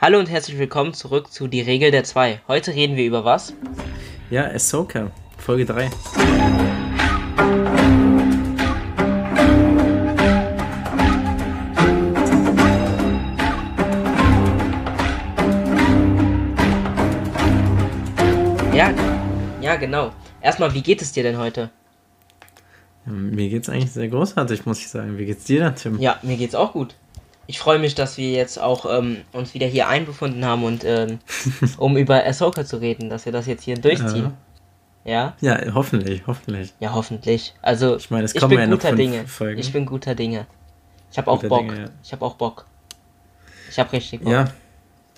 Hallo und herzlich willkommen zurück zu Die Regel der Zwei. Heute reden wir über was? Ja, Ahsoka, Folge 3. Ja, ja, genau. Erstmal, wie geht es dir denn heute? Ja, mir geht's eigentlich sehr großartig, muss ich sagen. Wie geht's dir denn, Tim? Ja, mir geht's auch gut. Ich freue mich, dass wir jetzt auch ähm, uns wieder hier einbefunden haben und ähm, um über Ahsoka zu reden, dass wir das jetzt hier durchziehen. Ja? Ja, hoffentlich, hoffentlich. Ja, hoffentlich. Also, Ich meine, es kommen bin ja noch Dinge. Folgen. Ich bin guter Dinge. Ich habe auch Bock. Dinge, ja. Ich habe auch Bock. Ich habe richtig Bock. Ja,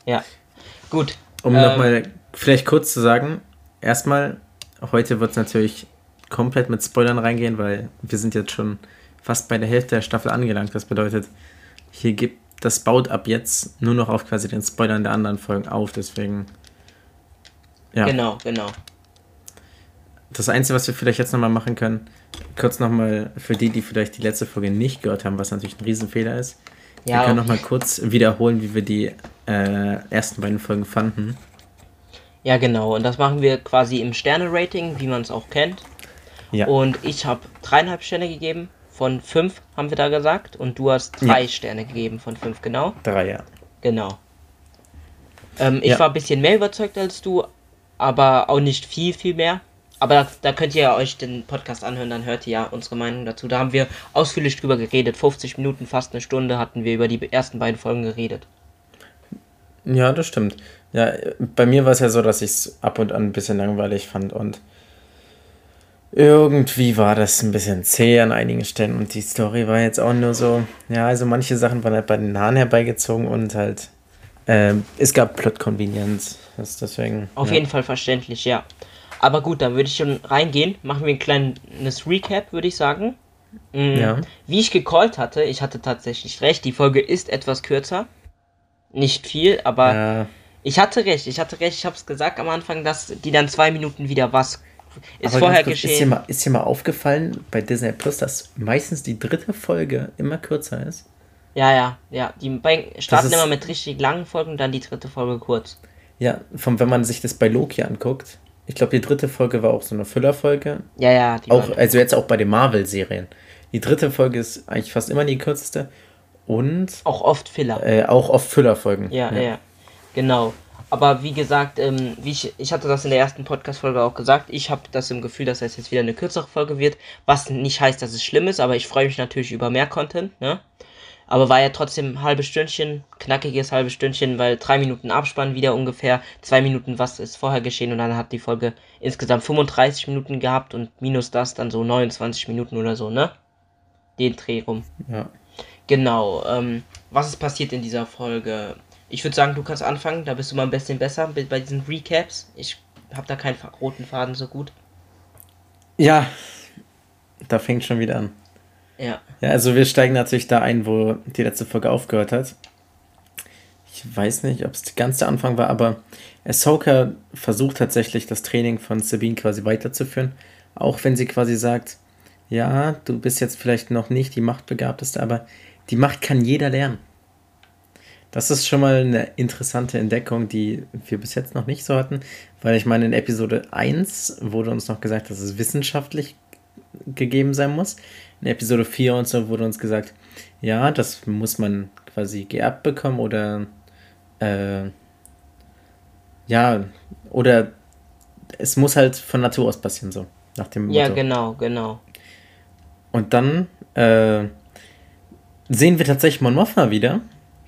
Ja. Gut. um Ähm, nochmal vielleicht kurz zu sagen, erstmal, heute wird es natürlich komplett mit Spoilern reingehen, weil wir sind jetzt schon fast bei der Hälfte der Staffel angelangt. Das bedeutet, hier gibt das baut ab jetzt nur noch auf quasi den Spoilern der anderen Folgen auf, deswegen. Ja. Genau, genau. Das Einzige, was wir vielleicht jetzt nochmal machen können, kurz nochmal für die, die vielleicht die letzte Folge nicht gehört haben, was natürlich ein Riesenfehler ist. Ja, wir können nochmal kurz wiederholen, wie wir die äh, ersten beiden Folgen fanden. Ja, genau. Und das machen wir quasi im Sterne-Rating, wie man es auch kennt. Ja. Und ich habe dreieinhalb Sterne gegeben. Von fünf haben wir da gesagt. Und du hast drei Ja. Sterne gegeben von fünf, genau. Drei, ja. Genau. Ähm, ich Ja. war ein bisschen mehr überzeugt als du, aber auch nicht viel, viel mehr. Aber da, da könnt ihr ja euch den Podcast anhören, dann hört ihr ja unsere Meinung dazu. Da haben wir ausführlich drüber geredet. 50 Minuten, fast eine Stunde hatten wir über die ersten beiden Folgen geredet. Ja, das stimmt. Ja, bei mir war es ja so, dass ich es ab und an ein bisschen langweilig fand und irgendwie war das ein bisschen zäh an einigen Stellen und die Story war jetzt auch nur so, ja, also manche Sachen waren halt bei den Haaren herbeigezogen und halt, ähm, es gab Plot-Convenience, das deswegen. Auf ja. jeden Fall verständlich, ja. Aber gut, dann würde ich schon reingehen. Machen wir ein kleines Recap, würde ich sagen. Mm, Ja. Wie ich gecallt hatte, ich hatte tatsächlich recht. Die Folge ist etwas kürzer. Nicht viel, aber Ja, ich hatte recht. Ich hatte recht. Ich habe es gesagt am Anfang, dass die dann zwei Minuten wieder was ist aber vorher kurz, Ist dir, geschehen. mal, ist dir mal aufgefallen bei Disney Plus, dass meistens die dritte Folge immer kürzer ist? Ja, ja, ja. Die starten ist- immer mit richtig langen Folgen, dann die dritte Folge kurz. Ja, von, wenn man sich das bei Loki anguckt, ich glaube, die dritte Folge war auch so eine Füllerfolge. Ja, ja. Auch, also jetzt auch bei den Marvel-Serien. Die dritte Folge ist eigentlich fast immer die kürzeste. Und auch oft Filler. äh, auch oft Füllerfolgen. Ja, ja, genau. Aber wie gesagt, ähm, wie ich, ich hatte das in der ersten Podcast-Folge auch gesagt, ich habe das im Gefühl, dass es jetzt wieder eine kürzere Folge wird, was nicht heißt, dass es schlimm ist, aber ich freue mich natürlich über mehr Content, ne? Aber war ja trotzdem ein halbes Stündchen, knackiges halbes Stündchen, weil drei Minuten Abspann wieder ungefähr, zwei Minuten, was ist vorher geschehen und dann hat die Folge insgesamt 35 Minuten gehabt und minus das dann so 29 Minuten oder so, ne? Den Dreh rum. Ja. Genau, ähm, was ist passiert in dieser Folge? Ich würde sagen, du kannst anfangen, da bist du mal ein bisschen besser bei diesen Recaps. Ich habe da keinen roten Faden so gut. ja, da fängt schon wieder an. Ja, Ja, also wir steigen natürlich da ein, wo die letzte Folge aufgehört hat. Ich weiß nicht, ob es ganz der Anfang war, aber Ahsoka versucht tatsächlich das Training von Sabine quasi weiterzuführen. Auch wenn sie quasi sagt, ja, du bist jetzt vielleicht noch nicht die Machtbegabteste, aber die Macht kann jeder lernen. Das ist schon mal eine interessante Entdeckung, die wir bis jetzt noch nicht so hatten, weil ich meine, in Episode 1 wurde uns noch gesagt, dass es wissenschaftlich gegeben sein muss. In Episode 4 und so wurde uns gesagt, ja, das muss man quasi geerbt bekommen oder äh, ja, oder es muss halt von Natur aus passieren, so nach dem Motto. ja, genau, genau. Und dann äh, sehen wir tatsächlich Mon Mothma wieder,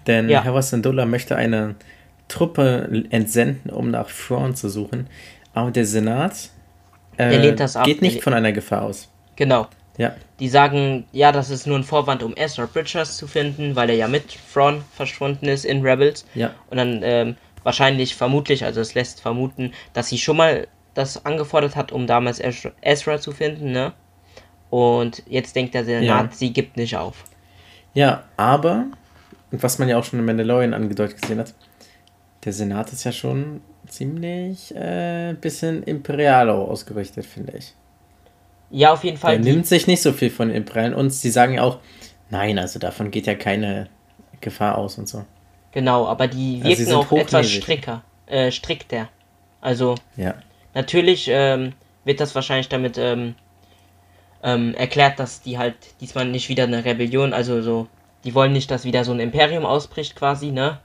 denn Ja. Hera Syndulla möchte eine Truppe entsenden, um nach Thrawn zu suchen. Aber der Senat äh, Der geht nicht von einer Gefahr aus. Genau. Ja, Die sagen, ja, das ist nur ein Vorwand, um Ezra Bridgers zu finden, weil er ja mit Thrawn verschwunden ist in Rebels. ja, Und dann ähm, wahrscheinlich, vermutlich, also es lässt vermuten, dass sie schon mal das angefordert hat, um damals Ezra, Ezra zu finden, ne? Und jetzt denkt der Senat, Ja. sie gibt nicht auf. ja, aber was man ja auch schon in Mandalorian angedeutet gesehen hat, der Senat ist ja schon ziemlich äh, bisschen imperial auch ausgerichtet, finde ich. Ja, auf jeden Fall. Der nimmt sich nicht so viel von den Imperialen und sie sagen ja auch, nein, also davon geht ja keine Gefahr aus und so. Genau, aber die Also wirken sind auch etwas stricker, äh, strikter. Also Ja. natürlich ähm, wird das wahrscheinlich damit ähm, ähm, erklärt, dass die halt diesmal nicht wieder eine Rebellion, also so, die wollen nicht, dass wieder so ein Imperium ausbricht quasi, ne?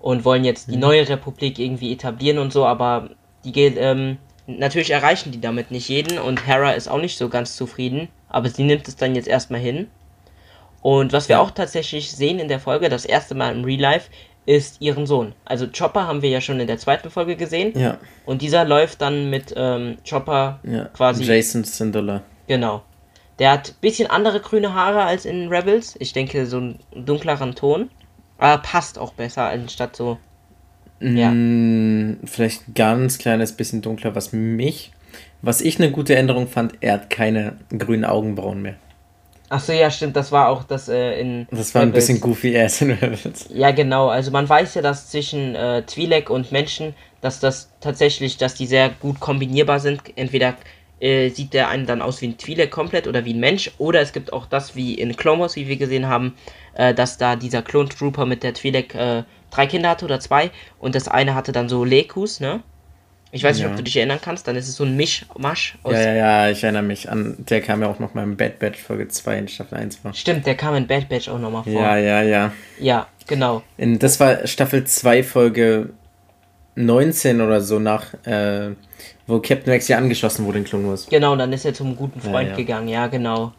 Und wollen jetzt die neue Republik irgendwie etablieren und so, aber die geht, ähm, natürlich erreichen die damit nicht jeden und Hera ist auch nicht so ganz zufrieden, aber sie nimmt es dann jetzt erstmal hin. Und was wir auch tatsächlich sehen in der Folge, das erste Mal im Real Life, ist ihren Sohn. Also Chopper haben wir ja schon in der zweiten Folge gesehen. Ja. Und dieser läuft dann mit ähm, Chopper ja. quasi. Jason Syndulla. Genau. Der hat bisschen andere grüne Haare als in Rebels. Ich denke, so einen dunkleren Ton. Aber passt auch besser, anstatt so. Ja. Mm, vielleicht ein ganz kleines bisschen dunkler, was mich, was ich eine gute Änderung fand, er hat keine grünen Augenbrauen mehr. Achso, ja, stimmt, das war auch das äh, in. Das war ein Rebels. bisschen goofy ass in Rebels. Ja, genau. Also man weiß ja, dass zwischen äh, Twi'lek und Menschen, dass das tatsächlich, dass die sehr gut kombinierbar sind. Entweder äh, sieht der einen dann aus wie ein Twi'lek komplett oder wie ein Mensch, oder es gibt auch das wie in Clone Wars, wie wir gesehen haben, äh, dass da dieser Clone Trooper mit der Twi'lek äh, drei Kinder hatte oder zwei und das eine hatte dann so Lekus, ne? Ich weiß nicht, Ja. ob du dich erinnern kannst, dann ist es so ein Mischmasch aus. Ja, ja, ja, ich erinnere mich an, der kam ja auch noch mal im Bad Batch Folge 2 in Staffel 1 vor. Stimmt, der kam in Bad Batch auch nochmal vor. Ja, ja, ja. ja, genau. In, das war Staffel 2 Folge 19 oder so nach, äh, wo Captain Rex ja angeschossen wurde in Clone Wars. Genau, dann ist er zum guten Ja, Freund ja. gegangen, ja, genau.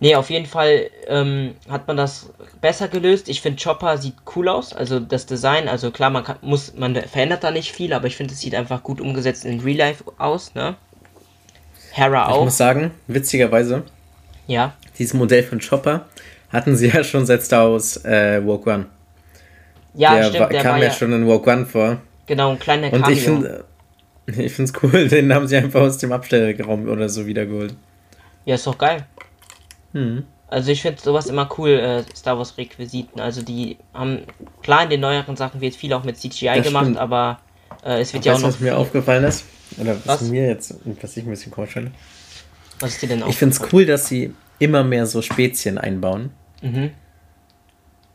Nee, auf jeden Fall ähm, hat man das besser gelöst. Ich finde Chopper sieht cool aus, also das Design, also klar, man kann, muss, man verändert da nicht viel, aber ich finde es sieht einfach gut umgesetzt in Real Life aus, ne? Hera Ich auch, muss sagen, witzigerweise, ja. dieses Modell von Chopper hatten sie ja schon seit Star Wars äh, Woke One. Ja, der stimmt, war, der kam war ja ja, schon in Woke One vor. genau, ein kleiner Und Cameo. ich finde ich finde es cool, den haben sie einfach aus dem Abstellraum oder so wiedergeholt. ja, ist doch geil. Hm. Also ich finde sowas immer cool, äh, Star Wars Requisiten. Also die haben, klar in den neueren Sachen wird viel auch mit CGI Das gemacht, stimmt. aber äh, es wird ja auch Weißt du, noch was mir aufgefallen ist? Oder was, Was? mir jetzt, was ich ein bisschen komisch finde? Was ist dir denn Ich finde es cool, dass sie immer mehr so Spezien einbauen. Mhm.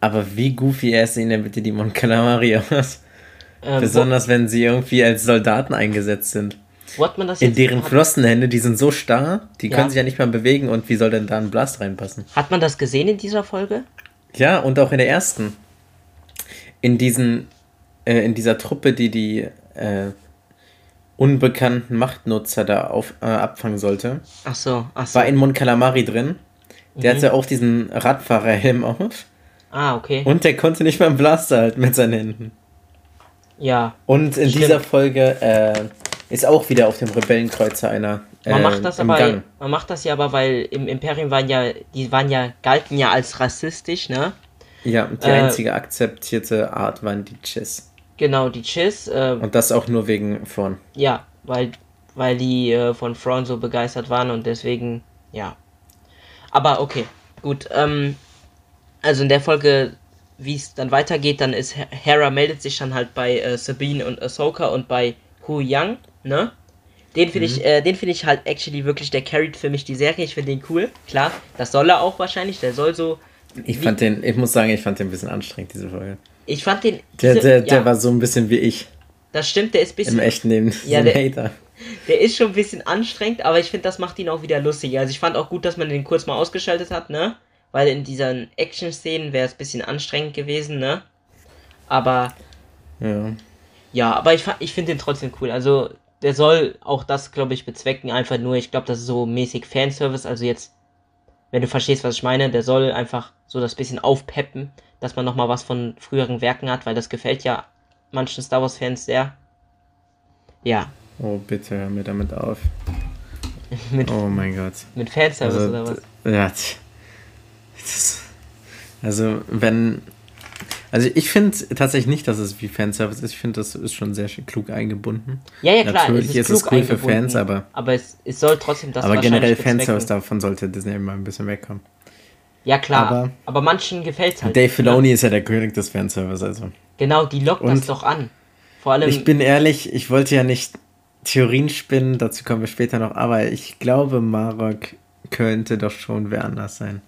Aber wie goofy er sehen denn bitte die Mon Calamari aus? Ähm, Besonders wenn sie irgendwie als Soldaten eingesetzt sind. man das In jetzt? deren hat, Flossenhände, die sind so starr, die Ja. können sich ja nicht mal bewegen und wie soll denn da ein Blast reinpassen? hat man das gesehen in dieser Folge? Ja, und auch in der ersten. In diesen, äh, in dieser Truppe, die die äh, unbekannten Machtnutzer da auf, äh, abfangen sollte, Ach so, ach so. war in Mon Calamari drin. Der Mhm. hatte auch diesen Radfahrerhelm auf. Ah, okay. Und der konnte nicht mal einen Blaster halten mit seinen Händen. Ja. Und in Stimmt. dieser Folge äh, ist auch wieder auf dem Rebellenkreuzer einer. Äh, Man macht das im aber, Gang. man macht das ja aber, weil im Imperium waren ja, die waren ja, galten ja als rassistisch, ne? Ja, die äh, einzige akzeptierte Art waren die Chiss. Genau, die Chiss, äh, Und das auch nur wegen von. ja, weil, weil die äh, von Thrawn so begeistert waren und deswegen, ja. Aber okay, gut, ähm, also in der Folge, wie es dann weitergeht, dann ist He- Hera meldet sich dann halt bei äh, Sabine und Ahsoka und bei Hu Yang, ne? Den finde Mhm. ich, äh, den finde ich halt actually wirklich, der carried für mich die Serie, ich finde den cool, klar, das soll er auch wahrscheinlich, der soll so, Ich fand den, ich muss sagen, ich fand den ein bisschen anstrengend, diese Folge. ich fand den, Der, diese- der, ja, der war so ein bisschen wie ich das stimmt, der ist im bisschen, echten Leben. Ja, ein der- Hater. Der ist schon ein bisschen anstrengend, aber ich finde, das macht ihn auch wieder lustig. Also ich fand auch gut, dass man den kurz mal ausgeschaltet hat, ne? Weil in diesen Action-Szenen wäre es ein bisschen anstrengend gewesen, ne? Aber Ja. ja, aber ich, ich finde den trotzdem cool. Also der soll auch das, glaube ich, bezwecken. Einfach nur, ich glaube, das ist so mäßig Fanservice. Also jetzt, wenn du verstehst, was ich meine, der soll einfach so das bisschen aufpeppen, dass man nochmal was von früheren Werken hat, weil das gefällt ja manchen Star Wars-Fans sehr. Ja, Oh, bitte hör mir damit auf. mit, Oh mein Gott. mit Fanservice Also, oder was? ja. t- Das, also, wenn. Also, ich finde tatsächlich nicht, dass es wie Fanservice ist. Ich finde, das ist schon sehr klug eingebunden. Ja, ja, klar. Natürlich ist es klug cool für Fans, aber- Aber es, es soll trotzdem das aber generell. Fanservice, davon sollte Disney immer ein bisschen wegkommen. Ja, klar. Aber, aber- manchen gefällt es halt. Dave ne? Filoni ist ja der König des Fanservice, also. Genau, die lockt das Und doch an. Vor allem. Ich bin ehrlich, ich wollte ja nicht Theorien spinnen, dazu kommen wir später noch, aber ich glaube, Marok könnte doch schon wer anders sein.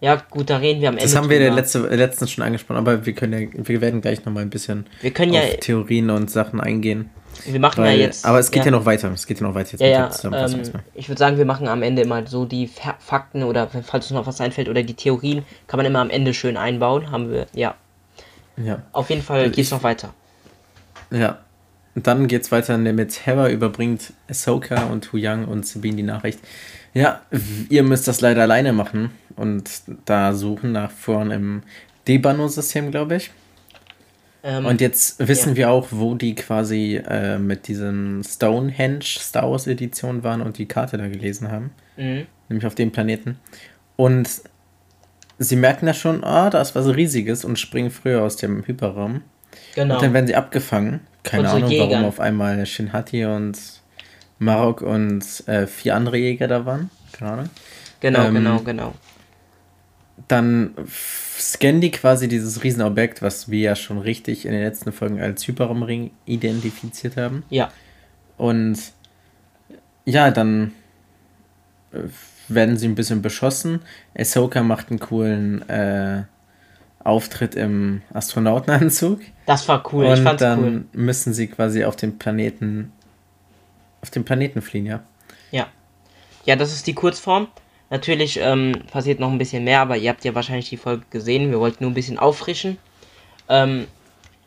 Ja, gut, da reden wir am Ende. Das haben wir letzte, letztens schon angesprochen, aber wir können ja, wir werden gleich nochmal ein bisschen wir können ja, Theorien und Sachen eingehen. Wir machen weil, ja jetzt. Aber es geht ja. ja, noch weiter. Es geht ja noch weiter jetzt ja, ja, ähm, Ich würde sagen, wir machen am Ende immer so die Fakten oder falls uns noch was einfällt oder die Theorien, kann man immer am Ende schön einbauen. Haben wir, ja. Ja. Auf jeden Fall geht es noch weiter. Ja. Und dann geht es weiter mit Hera überbringt Ahsoka und Hu Yang und Sabine die Nachricht. Ja, ihr müsst das leider alleine machen und da suchen nach vorn im Debano-System, glaube ich. Ähm, und jetzt wissen ja. wir auch, wo die quasi äh, mit diesem Stonehenge Star Wars Edition waren und die Karte da gelesen haben. Mhm. Nämlich auf dem Planeten. Und sie merken ja schon, ah, da ist was Riesiges und springen früher aus dem Hyperraum. Genau. Und dann werden sie abgefangen. Keine Ahnung, Jägern. warum auf einmal Shinhati und Marok und äh, vier andere Jäger da waren. Keine. Genau, ähm, genau, genau. Dann scannen die quasi dieses Riesenobjekt, was wir ja schon richtig in den letzten Folgen als Hyperraumring identifiziert haben. Ja. Und ja, dann äh, werden sie ein bisschen beschossen. Ahsoka macht einen coolen äh, Auftritt im Astronautenanzug. Das war cool, und ich fand's dann cool. müssen sie quasi auf den Planeten auf den Planeten fliehen, ja. Ja. Ja, das ist die Kurzform. Natürlich ähm, passiert noch ein bisschen mehr, aber ihr habt ja wahrscheinlich die Folge gesehen. Wir wollten nur ein bisschen auffrischen. Ähm,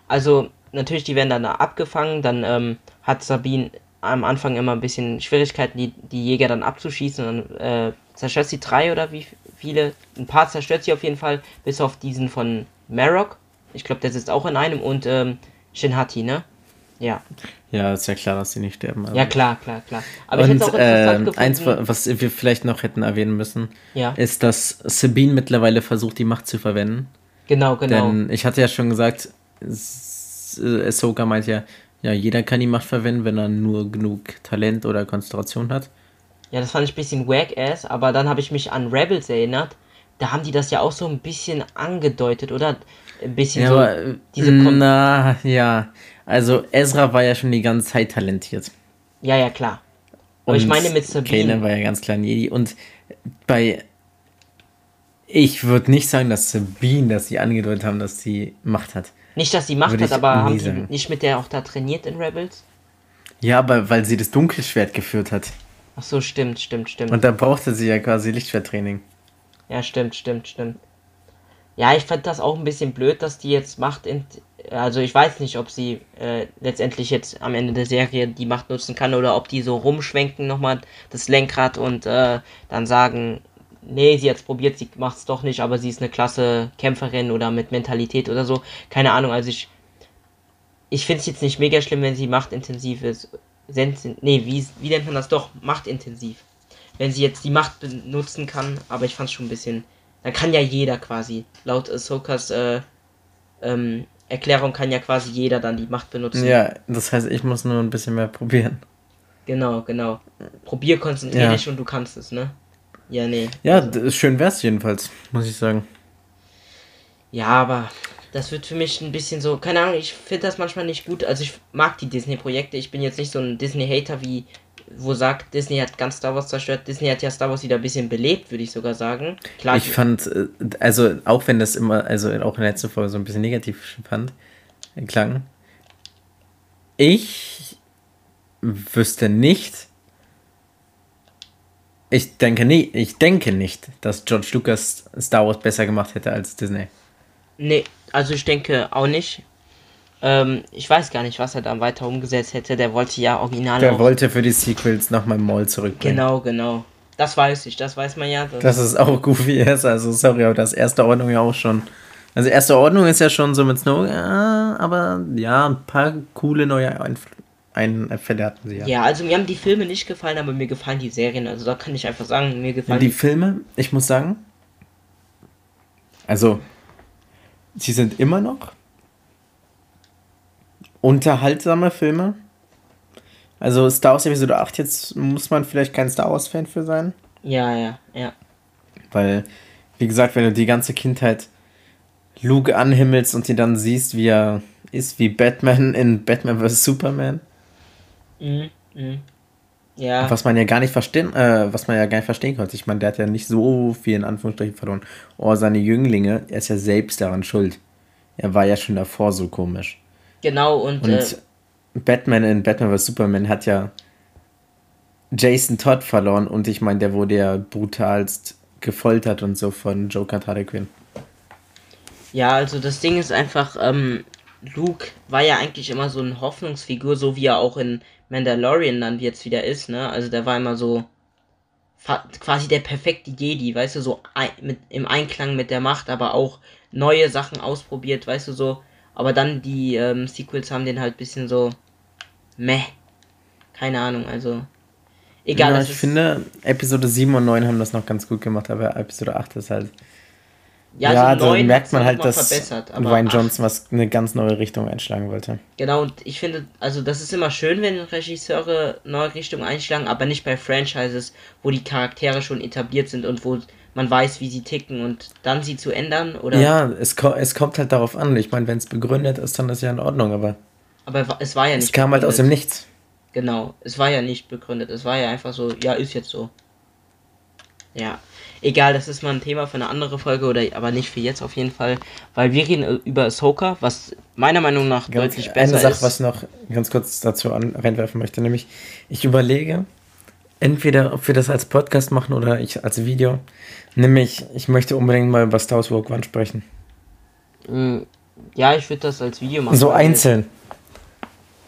also, natürlich, die werden dann da abgefangen. Dann ähm, hat Sabine am Anfang immer ein bisschen Schwierigkeiten, die, die Jäger dann abzuschießen. Dann äh, zerstört sie drei oder wie viele. Ein paar zerstört sie auf jeden Fall, bis auf diesen von Marok. Ich glaube, der sitzt auch in einem. Und ähm, Shinhati, ne? Ja. Ja, ist ja klar, dass sie nicht sterben. Also. Ja, klar, klar, klar. Aber Und, ich auch interessant äh, eins, was wir vielleicht noch hätten erwähnen müssen, ja. ist, dass Sabine mittlerweile versucht, die Macht zu verwenden. Genau, genau. Denn ich hatte ja schon gesagt, Ahsoka meint ja, ja, jeder kann die Macht verwenden, wenn er nur genug Talent oder Konzentration hat. Ja, das fand ich ein bisschen wack-ass, aber dann habe ich mich an Rebels erinnert. Da haben die das ja auch so ein bisschen angedeutet, oder? Ein bisschen ja, so. Aber, diese na, ja. Also Ezra war ja schon die ganze Zeit talentiert. Ja, ja, klar. Aber und ich meine mit Sabine. Kanan war ja ganz klar ein Jedi. Und bei. Ich würde nicht sagen, dass Sabine, dass sie angedeutet haben, dass sie Macht hat. Nicht, dass sie Macht hat, aber haben sie nicht mit der auch da trainiert in Rebels? Ja, aber weil sie das Dunkelschwert geführt hat. Ach so, stimmt, stimmt, stimmt. Und da brauchte sie ja quasi Lichtschwerttraining. Ja, stimmt, stimmt, stimmt. Ja, ich fand das auch ein bisschen blöd, dass die jetzt Macht also ich weiß nicht, ob sie äh, letztendlich jetzt am Ende der Serie die Macht nutzen kann oder ob die so rumschwenken nochmal das Lenkrad und äh, dann sagen, nee, sie jetzt probiert, sie macht es doch nicht, aber sie ist eine klasse Kämpferin oder mit Mentalität oder so. Keine Ahnung, also ich ich finde es jetzt nicht mega schlimm, wenn sie machtintensiv ist. Nee, wie, wie nennt man das doch? Machtintensiv. Wenn sie jetzt die Macht benutzen kann, aber ich fand es schon ein bisschen. Dann kann ja jeder quasi. Laut Ahsokas äh, ähm, Erklärung kann ja quasi jeder dann die Macht benutzen. Ja, das heißt, ich muss nur ein bisschen mehr probieren. Genau, genau. Probier, konzentrier ja. dich und du kannst es, ne? Ja, nee. Ja, also. schön wär's jedenfalls, muss ich sagen. Ja, aber das wird für mich ein bisschen so, keine Ahnung, ich finde das manchmal nicht gut. Also ich mag die Disney-Projekte. Ich bin jetzt nicht so ein Disney-Hater wie wo sagt, Disney hat ganz Star Wars zerstört. Disney hat ja Star Wars wieder ein bisschen belebt, würde ich sogar sagen. Klar, ich fand, äh, also auch wenn das immer, also auch in der letzten Folge so ein bisschen negativ fand, klang, ich wüsste nicht, ich denke nicht, ich denke nicht, dass George Lucas Star Wars besser gemacht hätte als Disney. Nee, also ich denke auch nicht. Ähm, ich weiß gar nicht, was er dann weiter umgesetzt hätte. Der wollte ja original. Der wollte für die Sequels nochmal Maul zurückbringen. Genau, genau. Das weiß ich, das weiß man ja. Das, das ist auch goofy ist, also sorry, aber das erste Ordnung ja auch schon. Also erste Ordnung ist ja schon so mit Snow, ja, aber ja, ein paar coole neue Einfälle hatten sie ja. Ja, also mir haben die Filme nicht gefallen, aber mir gefallen die Serien. Also da kann ich einfach sagen, mir gefallen. Ja, die Filme, ich muss sagen, also sie sind immer noch unterhaltsame Filme. Also Star Wars Episode 8, jetzt muss man vielleicht kein Star Wars-Fan für sein. Ja, ja, ja. Weil, wie gesagt, wenn du die ganze Kindheit Luke anhimmelst und ihn dann siehst, wie er ist, wie Batman in Batman vs. Superman. Mhm, mhm. Ja. Was man ja gar nicht verstehen, äh, was man ja gar nicht verstehen konnte. Ich meine, der hat ja nicht so viel in Anführungsstrichen verloren. Oh, seine Jünglinge, er ist ja selbst daran schuld. Er war ja schon davor so komisch. Genau, und, und äh, Batman in Batman vs. Superman hat ja Jason Todd verloren und ich meine, der wurde ja brutalst gefoltert und so von Joker Quinn. Ja, also das Ding ist einfach, ähm, Luke war ja eigentlich immer so eine Hoffnungsfigur, so wie er auch in Mandalorian dann jetzt wieder ist, ne? Also der war immer so quasi der perfekte Jedi, weißt du, so ein, mit, im Einklang mit der Macht, aber auch neue Sachen ausprobiert, weißt du, so. Aber dann die ähm, Sequels haben den halt bisschen so meh. Keine Ahnung, also. Egal. Ja, ich finde, Episode 7 und 9 haben das noch ganz gut gemacht, aber Episode 8 ist halt ja, ja also da merkt man halt, dass Ryan Johnson was eine ganz neue Richtung einschlagen wollte. Genau, und ich finde, also das ist immer schön, wenn Regisseure neue Richtungen einschlagen, aber nicht bei Franchises, wo die Charaktere schon etabliert sind und wo man weiß, wie sie ticken und dann sie zu ändern, oder? Ja, es, ko es kommt halt darauf an. Ich meine, wenn es begründet ist, dann ist ja in Ordnung, aber. Aber es war ja nicht. Es kam begründet. halt aus dem Nichts. Genau, es war ja nicht begründet. Es war ja einfach so, ja, ist jetzt so. Ja. Egal, das ist mal ein Thema für eine andere Folge oder aber nicht für jetzt auf jeden Fall, weil wir reden über Ahsoka, was meiner Meinung nach ganz, deutlich besser eine Sache, ist. was ich noch ganz kurz dazu an, reinwerfen möchte, nämlich ich überlege, entweder ob wir das als Podcast machen oder ich als Video, nämlich ich möchte unbedingt mal über Star Wars Rogue One sprechen. Mm, ja, ich würde das als Video machen. So einzeln.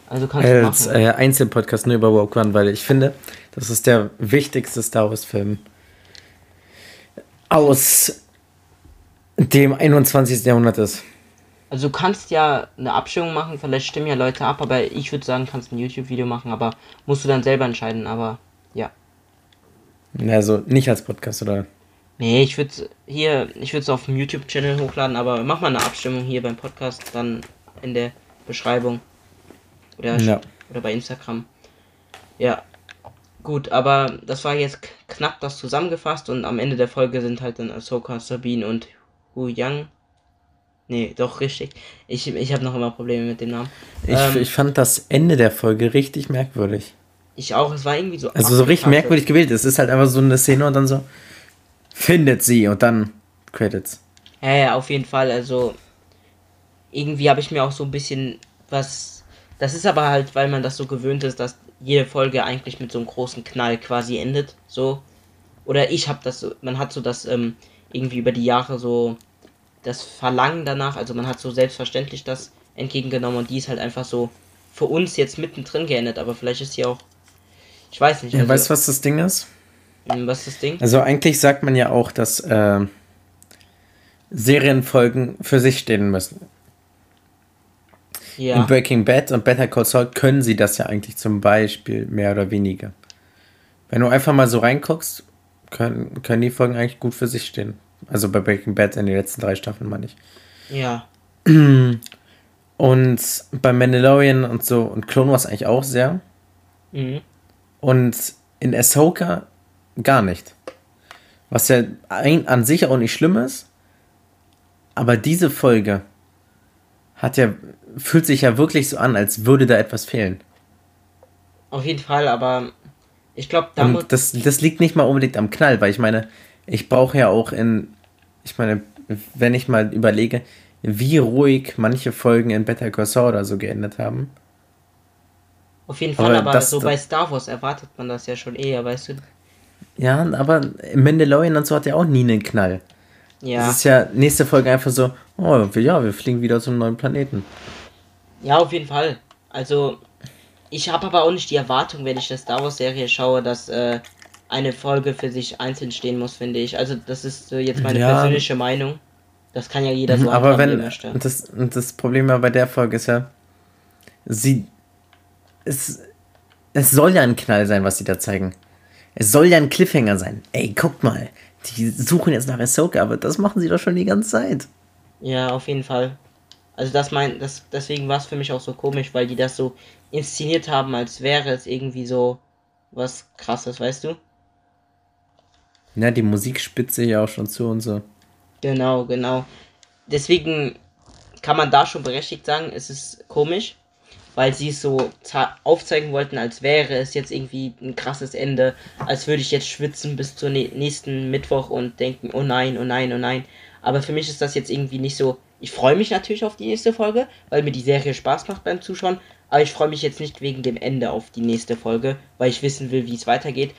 Also kannst du als machen. Äh, Einzelpodcast nur über Rogue One, weil ich finde, das ist der wichtigste Star Wars Film aus dem 21. Jahrhundert ist. Also du kannst ja eine Abstimmung machen, vielleicht stimmen ja Leute ab, aber ich würde sagen, kannst ein YouTube-Video machen, aber musst du dann selber entscheiden, aber ja. Also nicht als Podcast, oder? Nee, ich würde hier, ich würde es auf dem YouTube-Channel hochladen, aber mach mal eine Abstimmung hier beim Podcast, dann in der Beschreibung. Oder, ja. oder bei Instagram. Ja, Gut, aber das war jetzt knapp das zusammengefasst und am Ende der Folge sind halt dann Ahsoka, Sabine und Hu Yang. Nee, doch richtig. Ich, ich habe noch immer Probleme mit dem Namen. Ich, ähm, ich fand das Ende der Folge richtig merkwürdig. Ich auch, es war irgendwie so. Also so richtig merkwürdig gewählt. Es ist halt einfach so eine Szene und dann so findet sie und dann Credits. Ja, ja, auf jeden Fall. Also irgendwie habe ich mir auch so ein bisschen was. Das ist aber halt, weil man das so gewöhnt ist, dass jede Folge eigentlich mit so einem großen Knall quasi endet. So. Oder ich habe das so, man hat so das ähm, irgendwie über die Jahre so das Verlangen danach, also man hat so selbstverständlich das entgegengenommen und die ist halt einfach so für uns jetzt mittendrin geendet, aber vielleicht ist sie auch, ich weiß nicht. Also, weißt du, was das Ding ist? Hm, was ist das Ding? Also eigentlich sagt man ja auch, dass äh, Serienfolgen für sich stehen müssen. Ja. In Breaking Bad und Better Call Saul können sie das ja eigentlich zum Beispiel mehr oder weniger. Wenn du einfach mal so reinguckst, können, können die Folgen eigentlich gut für sich stehen. Also bei Breaking Bad in den letzten drei Staffeln meine ich. Ja. Und bei Mandalorian und so und Clone Wars eigentlich auch sehr. Mhm. Und in Ahsoka gar nicht. Was ja ein, an sich auch nicht schlimm ist. Aber diese Folge hat ja fühlt sich ja wirklich so an, als würde da etwas fehlen. Auf jeden Fall, aber ich glaube, das, das liegt nicht mal unbedingt am Knall, weil ich meine, ich brauche ja auch in, ich meine, wenn ich mal überlege, wie ruhig manche Folgen in Better Call Saul oder so geendet haben. Auf jeden Fall, aber, aber so bei Star Wars erwartet man das ja schon eher, weißt du. Ja, aber Mandalorian und so hat ja auch nie einen Knall. Ja. Das ist ja nächste Folge einfach so, oh ja, wir fliegen wieder zum neuen Planeten. Ja, auf jeden Fall. Also, ich habe aber auch nicht die Erwartung, wenn ich eine Star Wars Serie schaue, dass äh, eine Folge für sich einzeln stehen muss, finde ich. Also, das ist äh, jetzt meine ja. persönliche Meinung. Das kann ja jeder so Aber wenn. Das, das Problem bei der Folge ist ja, sie es, es soll ja ein Knall sein, was sie da zeigen. Es soll ja ein Cliffhanger sein. Ey, guckt mal. Die suchen jetzt nach Ahsoka, aber das machen sie doch schon die ganze Zeit. Ja, auf jeden Fall. Also das mein, das, deswegen war es für mich auch so komisch, weil die das so inszeniert haben, als wäre es irgendwie so was krasses, weißt du? Ja, die Musik spitzt sich ja auch schon zu und so. Genau, genau. Deswegen kann man da schon berechtigt sagen, es ist komisch. Weil sie es so aufzeigen wollten, als wäre es jetzt irgendwie ein krasses Ende, als würde ich jetzt schwitzen bis zum nächsten Mittwoch und denken, oh nein, oh nein, oh nein. Aber für mich ist das jetzt irgendwie nicht so. Ich freue mich natürlich auf die nächste Folge, weil mir die Serie Spaß macht beim Zuschauen. Aber ich freue mich jetzt nicht wegen dem Ende auf die nächste Folge, weil ich wissen will, wie es weitergeht.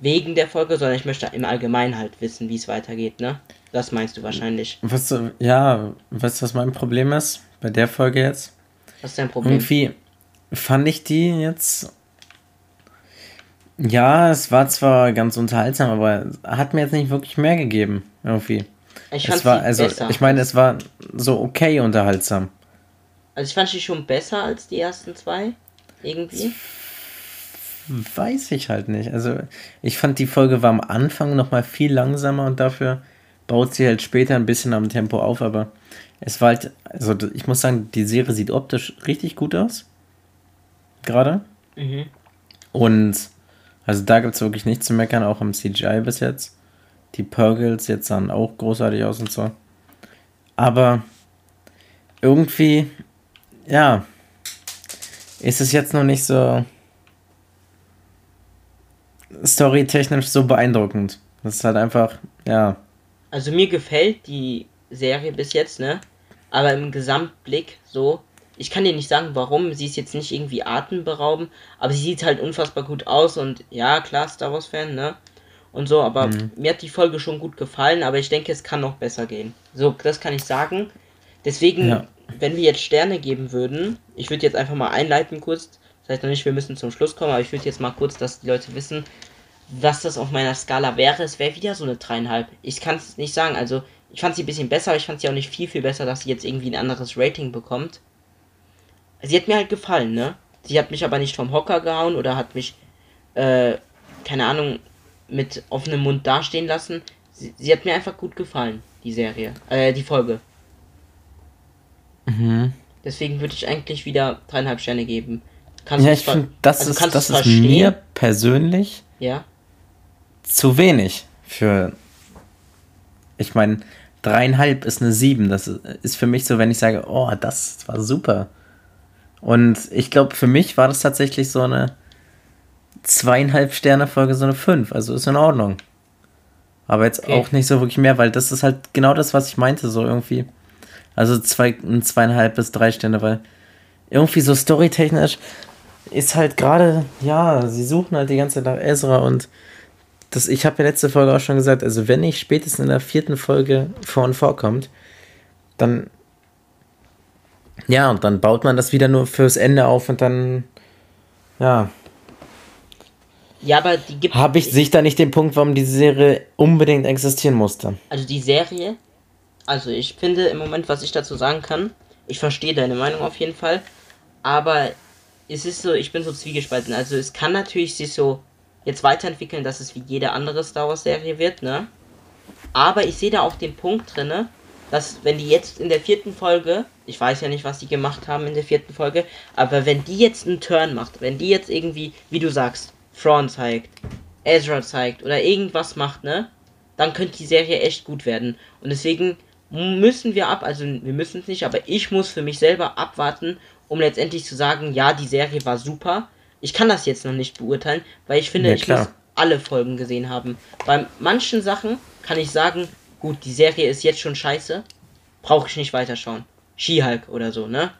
Wegen der Folge, sondern ich möchte im Allgemeinen halt wissen, wie es weitergeht, ne? Das meinst du wahrscheinlich. Was, ja, weißt du, was mein Problem ist bei der Folge jetzt? Was ist dein Problem? Irgendwie fand ich die jetzt. Ja, es war zwar ganz unterhaltsam, aber hat mir jetzt nicht wirklich mehr gegeben. Irgendwie. Ich fand es war, also, besser. Ich meine, es war so okay unterhaltsam. Also ich fand sie schon besser als die ersten zwei. Irgendwie. Weiß ich halt nicht. Also ich fand die Folge war am Anfang noch mal viel langsamer und dafür baut sie halt später ein bisschen am Tempo auf, aber es war halt, also ich muss sagen, die Serie sieht optisch richtig gut aus. Gerade. Mhm. Und also da gibt es wirklich nichts zu meckern, auch im CGI bis jetzt. Die Purgles jetzt sahen auch großartig aus und so. Aber irgendwie, ja, ist es jetzt noch nicht so storytechnisch so beeindruckend. Das ist halt einfach, ja. Also mir gefällt die Serie bis jetzt, ne? Aber im Gesamtblick so, ich kann dir nicht sagen, warum. Sie ist jetzt nicht irgendwie atemberaubend, aber sie sieht halt unfassbar gut aus und ja, klar, Star Wars-Fan, ne? Und so, aber mhm. mir hat die Folge schon gut gefallen, aber ich denke, es kann noch besser gehen. So, das kann ich sagen. Deswegen, ja. wenn wir jetzt Sterne geben würden, ich würde jetzt einfach mal einleiten kurz. Das heißt noch nicht, wir müssen zum Schluss kommen, aber ich würde jetzt mal kurz, dass die Leute wissen, was das auf meiner Skala wäre. Es wäre wieder so eine dreieinhalb. Ich kann es nicht sagen. Also, ich fand sie ein bisschen besser, aber ich fand sie auch nicht viel, viel besser, dass sie jetzt irgendwie ein anderes Rating bekommt. Sie hat mir halt gefallen, ne? Sie hat mich aber nicht vom Hocker gehauen oder hat mich, äh, keine Ahnung, mit offenem Mund dastehen lassen. Sie, sie hat mir einfach gut gefallen, die Serie, äh, die Folge. Mhm. Deswegen würde ich eigentlich wieder dreieinhalb Sterne geben. Kannst ja, ich finde, das also ist, das ist mir persönlich ja. zu wenig für. Ich meine, dreieinhalb ist eine sieben. Das ist für mich so, wenn ich sage, oh, das war super. Und ich glaube, für mich war das tatsächlich so eine zweieinhalb Sterne Folge, so eine fünf. Also ist in Ordnung. Aber jetzt okay. auch nicht so wirklich mehr, weil das ist halt genau das, was ich meinte, so irgendwie. Also zwei, zweieinhalb bis drei Sterne, weil irgendwie so storytechnisch ist halt gerade, ja, sie suchen halt die ganze Zeit nach Ezra und das, ich habe ja letzte Folge auch schon gesagt, also wenn nicht spätestens in der vierten Folge vorn vorkommt, dann ja, und dann baut man das wieder nur fürs Ende auf und dann ja. Ja, aber die gibt Habe ich sich da nicht den Punkt, warum diese Serie unbedingt existieren musste. Also die Serie, also ich finde im Moment, was ich dazu sagen kann, ich verstehe deine Meinung auf jeden Fall, aber es ist so, ich bin so zwiegespalten. Also es kann natürlich sich so jetzt weiterentwickeln, dass es wie jede andere Star Wars Serie wird, ne? Aber ich sehe da auch den Punkt drinne, dass wenn die jetzt in der vierten Folge, ich weiß ja nicht, was die gemacht haben in der vierten Folge, aber wenn die jetzt einen Turn macht, wenn die jetzt irgendwie, wie du sagst, Thrawn zeigt, Ezra zeigt oder irgendwas macht, ne? Dann könnte die Serie echt gut werden. Und deswegen müssen wir ab, also wir müssen es nicht, aber ich muss für mich selber abwarten um letztendlich zu sagen, ja, die Serie war super. Ich kann das jetzt noch nicht beurteilen, weil ich finde, ja, ich muss alle Folgen gesehen haben. Bei manchen Sachen kann ich sagen, gut, die Serie ist jetzt schon scheiße, brauche ich nicht weiterschauen. She-Hulk oder so, ne?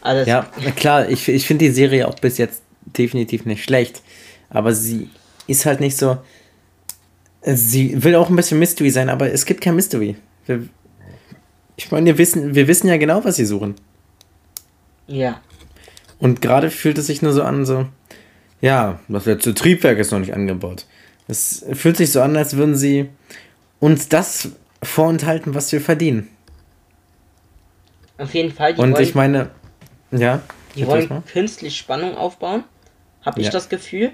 Also ja, klar, ich, ich finde die Serie auch bis jetzt definitiv nicht schlecht, aber sie ist halt nicht so. Sie will auch ein bisschen Mystery sein, aber es gibt kein Mystery. Wir, ich meine, wir wissen, wir wissen ja genau, was sie suchen. Ja. Und gerade fühlt es sich nur so an, so, ja, das letzte Triebwerk ist noch nicht angebaut. Es fühlt sich so an, als würden sie uns das vorenthalten, was wir verdienen. Auf jeden Fall. Und wollen, ich meine, ja. Die wollen künstlich Spannung aufbauen, habe ich ja. das Gefühl.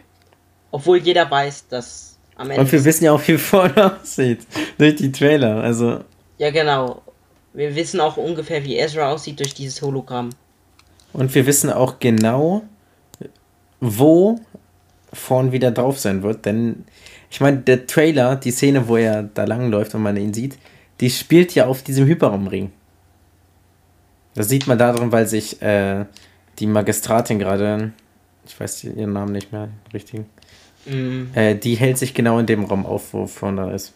Obwohl jeder weiß, dass am Ende. Und wir wissen ja auch, wie vorne aussieht. durch die Trailer, also. Ja, genau. Wir wissen auch ungefähr, wie Ezra aussieht durch dieses Hologramm. Und wir wissen auch genau, wo vorn wieder drauf sein wird. Denn ich meine, der Trailer, die Szene, wo er da langläuft und man ihn sieht, die spielt ja auf diesem Hyperraumring. Das sieht man darin, weil sich äh, die Magistratin gerade, ich weiß ihren Namen nicht mehr, richtig. Mm. Äh, die hält sich genau in dem Raum auf, wo Fonda ist.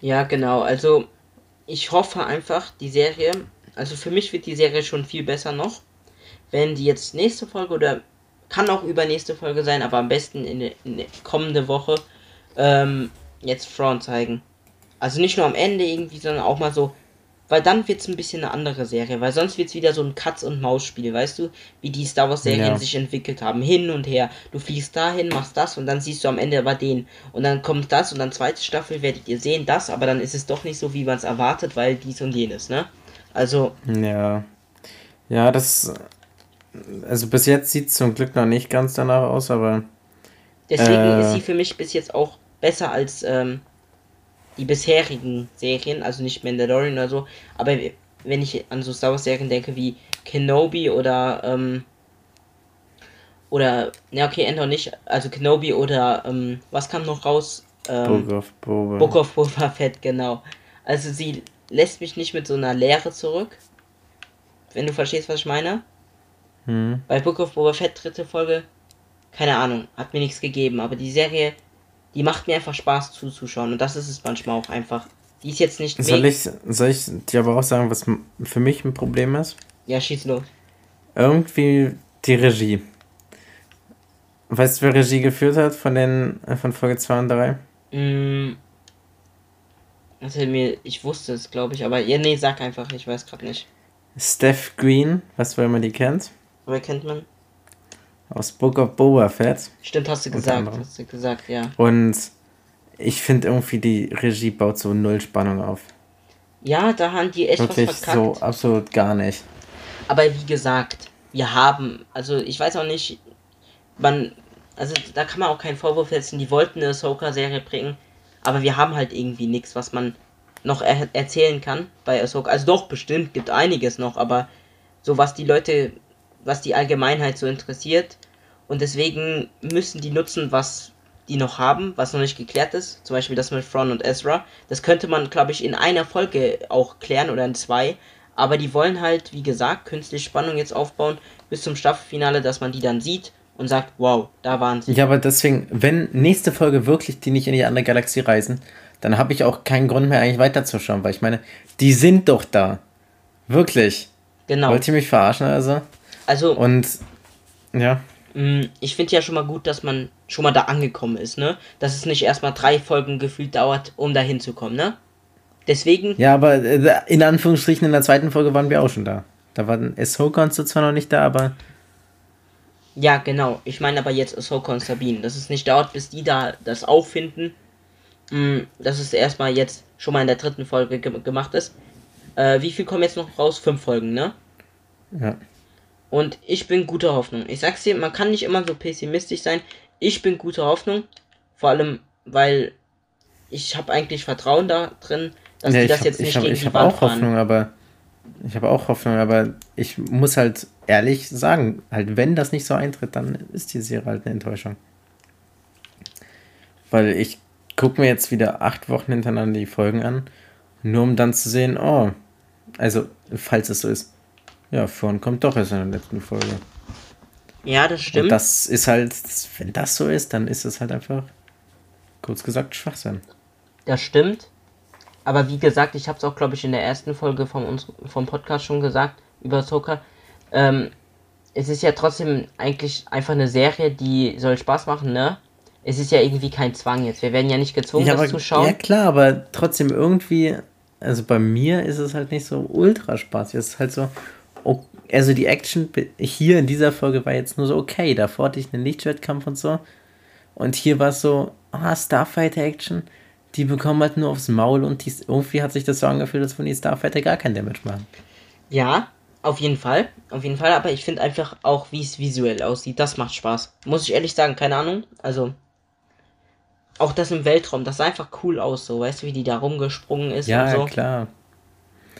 Ja, genau. Also ich hoffe einfach, die Serie, also für mich wird die Serie schon viel besser noch, wenn die jetzt nächste Folge oder kann auch übernächste Folge sein, aber am besten in, in kommende Woche ähm, jetzt Frauen zeigen. Also nicht nur am Ende irgendwie, sondern auch mal so, weil dann wird es ein bisschen eine andere Serie, weil sonst wird es wieder so ein Katz- und Maus-Spiel, weißt du, wie die Star Wars-Serien Ja. sich entwickelt haben, hin und her. Du fliegst dahin, machst das und dann siehst du am Ende aber den. Und dann kommt das und dann zweite Staffel werdet ihr sehen das, aber dann ist es doch nicht so, wie man es erwartet, weil dies und jenes, ne? Also, Ja. Ja, das. Also bis jetzt sieht es zum Glück noch nicht ganz danach aus, aber deswegen Äh. ist sie für mich bis jetzt auch besser als ähm, die bisherigen Serien, also nicht Mandalorian oder so, aber wenn ich an so Star Wars Serien denke wie Kenobi oder ähm, oder ne okay Endor nicht, also Kenobi oder ähm, was kam noch raus? Ähm, Book of Boba. Book of Boba Fett genau. Also sie lässt mich nicht mit so einer Leere zurück. Wenn du verstehst, was ich meine. Hm. Bei Book of Boba Fett dritte Folge, keine Ahnung, hat mir nichts gegeben, aber die Serie, die macht mir einfach Spaß zuzuschauen und das ist es manchmal auch einfach. Die ist jetzt nicht Soll ich, soll ich dir aber auch sagen, was für mich ein Problem ist? Ja, schieß los. Irgendwie die Regie. Weißt du, wer Regie geführt hat von den äh, von Folge 2 und 3? Mm, also mir, ich wusste es, glaube ich, aber ja, nee, sag einfach, ich weiß gerade nicht. Steph Green, was wer man die kennt, Wer kennt man? aus Book of Boba Fett. Stimmt, hast du gesagt, hast du gesagt, ja. Und ich finde irgendwie, die Regie baut so null Spannung auf. Ja, da haben die echt Wirklich was verkackt. so absolut gar nicht. Aber wie gesagt, wir haben, also ich weiß auch nicht, man, also da kann man auch keinen Vorwurf setzen, die wollten eine Ahsoka-Serie bringen, aber wir haben halt irgendwie nichts, was man noch er erzählen kann bei Ahsoka. Also doch, bestimmt, gibt einiges noch, aber so was die Leute, was die Allgemeinheit so interessiert und deswegen müssen die nutzen, was die noch haben, was noch nicht geklärt ist, zum Beispiel das mit Thrawn und Ezra, das könnte man, glaube ich, in einer Folge auch klären oder in zwei, aber die wollen halt, wie gesagt, künstliche Spannung jetzt aufbauen bis zum Staffelfinale, dass man die dann sieht und sagt, wow, da waren sie. Ja, aber deswegen, wenn nächste Folge wirklich die nicht in die andere Galaxie reisen, dann habe ich auch keinen Grund mehr eigentlich weiterzuschauen, weil ich meine, die sind doch da. Wirklich. Genau. Wollt ihr mich verarschen also? Also, Und ja, mh, ich finde ja schon mal gut, dass man schon mal da angekommen ist, ne? Dass es nicht erstmal drei Folgen gefühlt dauert, um da hinzukommen, ne? Deswegen, ja, aber äh, in Anführungsstrichen in der zweiten Folge waren wir auch schon da. Da war Ahsoka und so zwar noch nicht da, aber ja, genau. Ich meine aber jetzt Ahsoka und Sabine, dass es nicht dauert, bis die da das auffinden. Mh, dass es erstmal jetzt schon mal in der dritten Folge ge gemacht ist. Äh, wie viel kommen jetzt noch raus? Fünf Folgen, ne? ja. Und ich bin guter Hoffnung. Ich sag's dir, man kann nicht immer so pessimistisch sein. Ich bin guter Hoffnung. Vor allem, weil ich habe eigentlich Vertrauen da drin, dass ja, die ich das hab- jetzt ich nicht hab, gegen ich die hab Wand auch fahren. Hoffnung, aber ich habe auch Hoffnung, aber ich muss halt ehrlich sagen, halt wenn das nicht so eintritt, dann ist die Serie halt eine Enttäuschung. Weil ich gucke mir jetzt wieder acht Wochen hintereinander die Folgen an, nur um dann zu sehen, oh, also falls es so ist, ja, vorhin kommt doch erst in der letzten Folge. Ja, das Und stimmt. das ist halt, wenn das so ist, dann ist es halt einfach, kurz gesagt, Schwachsinn. Das stimmt. Aber wie gesagt, ich habe es auch, glaube ich, in der ersten Folge vom, uns, vom Podcast schon gesagt über Ahsoka. Ähm, es ist ja trotzdem eigentlich einfach eine Serie, die soll Spaß machen, ne? Es ist ja irgendwie kein Zwang jetzt. Wir werden ja nicht gezwungen, Ja, das zu schauen. ja klar, aber trotzdem irgendwie, also bei mir ist es halt nicht so ultra spaßig. Es ist halt so, also die Action hier in dieser Folge war jetzt nur so okay. Davor hatte ich einen Lichtschwertkampf und so. Und hier war es so, ah, Starfighter-Action, die bekommen halt nur aufs Maul und die, irgendwie hat sich das so angefühlt, als würden die Starfighter gar kein Damage machen. Ja, auf jeden Fall. Auf jeden Fall, aber ich finde einfach auch, wie es visuell aussieht, das macht Spaß. Muss ich ehrlich sagen, keine Ahnung. Also, auch das im Weltraum, das sah einfach cool aus, so. Weißt du, wie die da rumgesprungen ist Ja, und so. klar.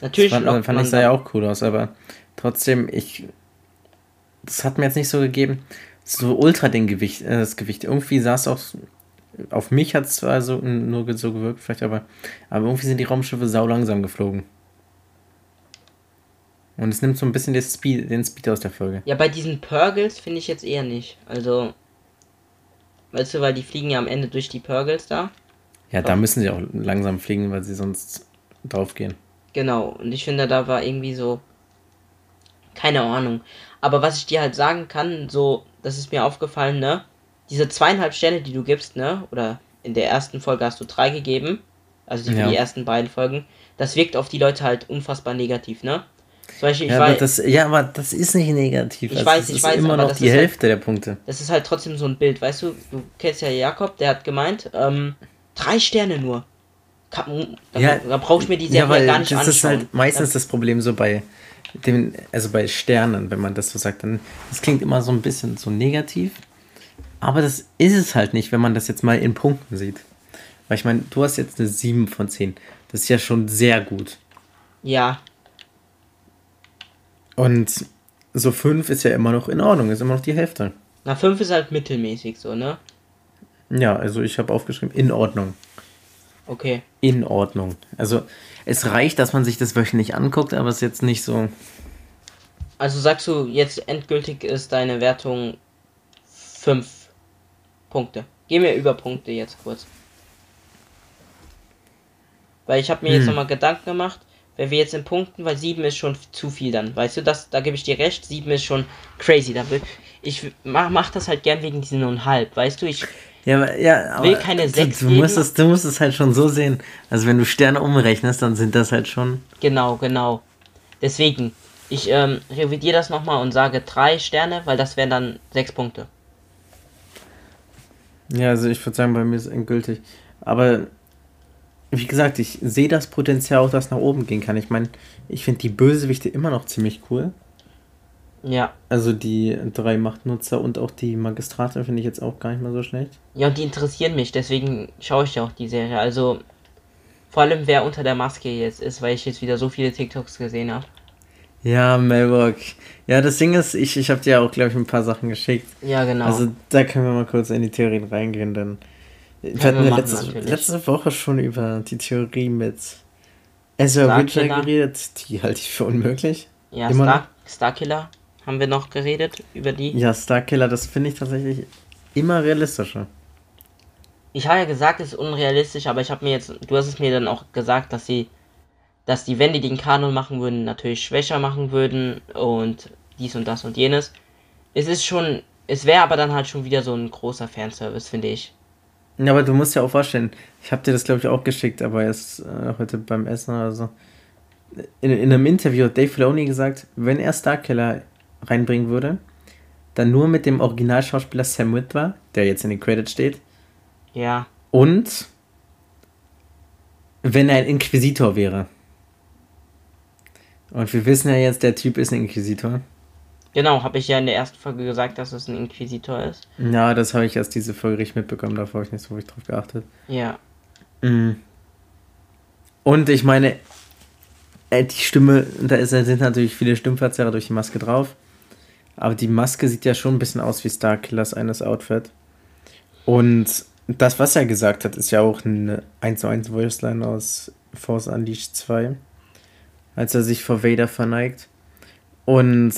Natürlich fand, lockt fand man ich sah ja auch cool aus, aber trotzdem, ich. Das hat mir jetzt nicht so gegeben, so ultra den Gewicht, äh, das Gewicht. Irgendwie es auch. Auf mich hat es zwar so, nur so gewirkt, vielleicht, aber, aber irgendwie sind die Raumschiffe sau langsam geflogen. Und es nimmt so ein bisschen den Speed, den Speed aus der Folge. Ja, bei diesen Purgles finde ich jetzt eher nicht. Also, weißt du, weil die fliegen ja am Ende durch die Purgles da. Ja, da müssen sie auch langsam fliegen, weil sie sonst draufgehen. Genau, und ich finde, da war irgendwie so. Keine Ahnung. Aber was ich dir halt sagen kann, so, das ist mir aufgefallen, ne? Diese zweieinhalb Sterne, die du gibst, ne? Oder in der ersten Folge hast du drei gegeben. Also für Ja. die ersten beiden Folgen. Das wirkt auf die Leute halt unfassbar negativ, ne? Zum Beispiel, ich Ja aber, weiß, das, ja, aber das ist nicht negativ. Ich Also, weiß, das ich ist weiß, immer aber noch das die halt- Hälfte der Punkte. das ist halt trotzdem so ein Bild, weißt du? Du kennst ja Jakob, der hat gemeint, ähm, drei Sterne nur. Kann, da, Ja, da brauche ich mir die Serie Ja, weil gar nicht das anschauen. ist halt meistens das Problem so bei dem, also bei Sternen, wenn man das so sagt, dann das klingt immer so ein bisschen so negativ. Aber das ist es halt nicht, wenn man das jetzt mal in Punkten sieht. Weil ich meine, du hast jetzt eine 7 von 10. Das ist ja schon sehr gut. Ja, Und so 5 ist ja immer noch in Ordnung, ist immer noch die Hälfte. na 5 ist halt mittelmäßig so, ne? Ja, also ich habe aufgeschrieben, in Ordnung. Okay. In Ordnung. Also es reicht, dass man sich das wöchentlich anguckt, aber es ist jetzt nicht so. Also sagst du, jetzt endgültig ist deine Wertung 5 Punkte. Geh mir über Punkte jetzt kurz. Weil ich habe mir jetzt Hm. nochmal Gedanken gemacht, wenn wir jetzt in Punkten, weil 7 ist schon zu viel dann. Weißt du, das, da gebe ich dir recht, 7 ist schon crazy. Da will, ich mach, mach das halt gern wegen diesen und halb, weißt du, ich. Ja, aber, ja, aber Will keine du, sechs du, musst geben. es, du musst es halt schon so sehen. Also wenn du Sterne umrechnest, dann sind das halt schon. Genau, genau. Deswegen, ich ähm, revidiere das nochmal und sage 3 Sterne, weil das wären dann 6 Punkte. Ja, also ich würde sagen, bei mir ist es endgültig. Aber wie gesagt, ich sehe das Potenzial auch, dass nach oben gehen kann. Ich meine, ich finde die Bösewichte immer noch ziemlich cool. Ja. Also die drei Machtnutzer und auch die Magistrate finde ich jetzt auch gar nicht mal so schlecht. Ja, und die interessieren mich, deswegen schaue ich ja auch die Serie. Also, vor allem wer unter der Maske jetzt ist, weil ich jetzt wieder so viele TikToks gesehen habe. Ja, Melbock. Ja, das Ding ist, ich, ich habe dir auch, glaube ich, ein paar Sachen geschickt. Ja, genau. Also da können wir mal kurz in die Theorien reingehen, denn wir wir hatten machen, letzte, letzte Woche schon über die Theorie mit Ezra. Witcher geredet. Die halte ich für unmöglich. ja, immer Star Starkiller haben wir noch geredet über die. Ja, Starkiller, das finde ich tatsächlich immer realistischer. Ich habe ja gesagt, es ist unrealistisch, aber ich habe mir jetzt, du hast es mir dann auch gesagt, dass sie, dass die, wenn die den Kanon machen würden, natürlich schwächer machen würden und dies und das und jenes. Es ist schon, es wäre aber dann halt schon wieder so ein großer Fanservice, finde ich. Ja, aber du musst ja auch vorstellen, ich habe dir das, glaube ich, auch geschickt, aber erst äh, heute beim Essen oder so. In, in einem Interview hat Dave Filoni gesagt, wenn er Starkiller reinbringen würde, dann nur mit dem Originalschauspieler Sam Witwer, der jetzt in den Credits steht, Ja, Und wenn er ein Inquisitor wäre. Und wir wissen ja jetzt, der Typ ist ein Inquisitor. genau, habe ich ja in der ersten Folge gesagt, dass es ein Inquisitor ist. Ja, das habe ich erst diese Folge richtig mitbekommen, davor habe ich nicht so wirklich drauf geachtet. Ja, Mhm. Und ich meine, äh, die Stimme, da ist, sind natürlich viele Stimmverzerrer durch die Maske drauf. Aber die Maske sieht ja schon ein bisschen aus wie Starkillers eines Outfit. Und das, was er gesagt hat, ist ja auch eine 1 zu 1 Voiceline aus Force Unleashed 2. Als er sich vor Vader verneigt. Und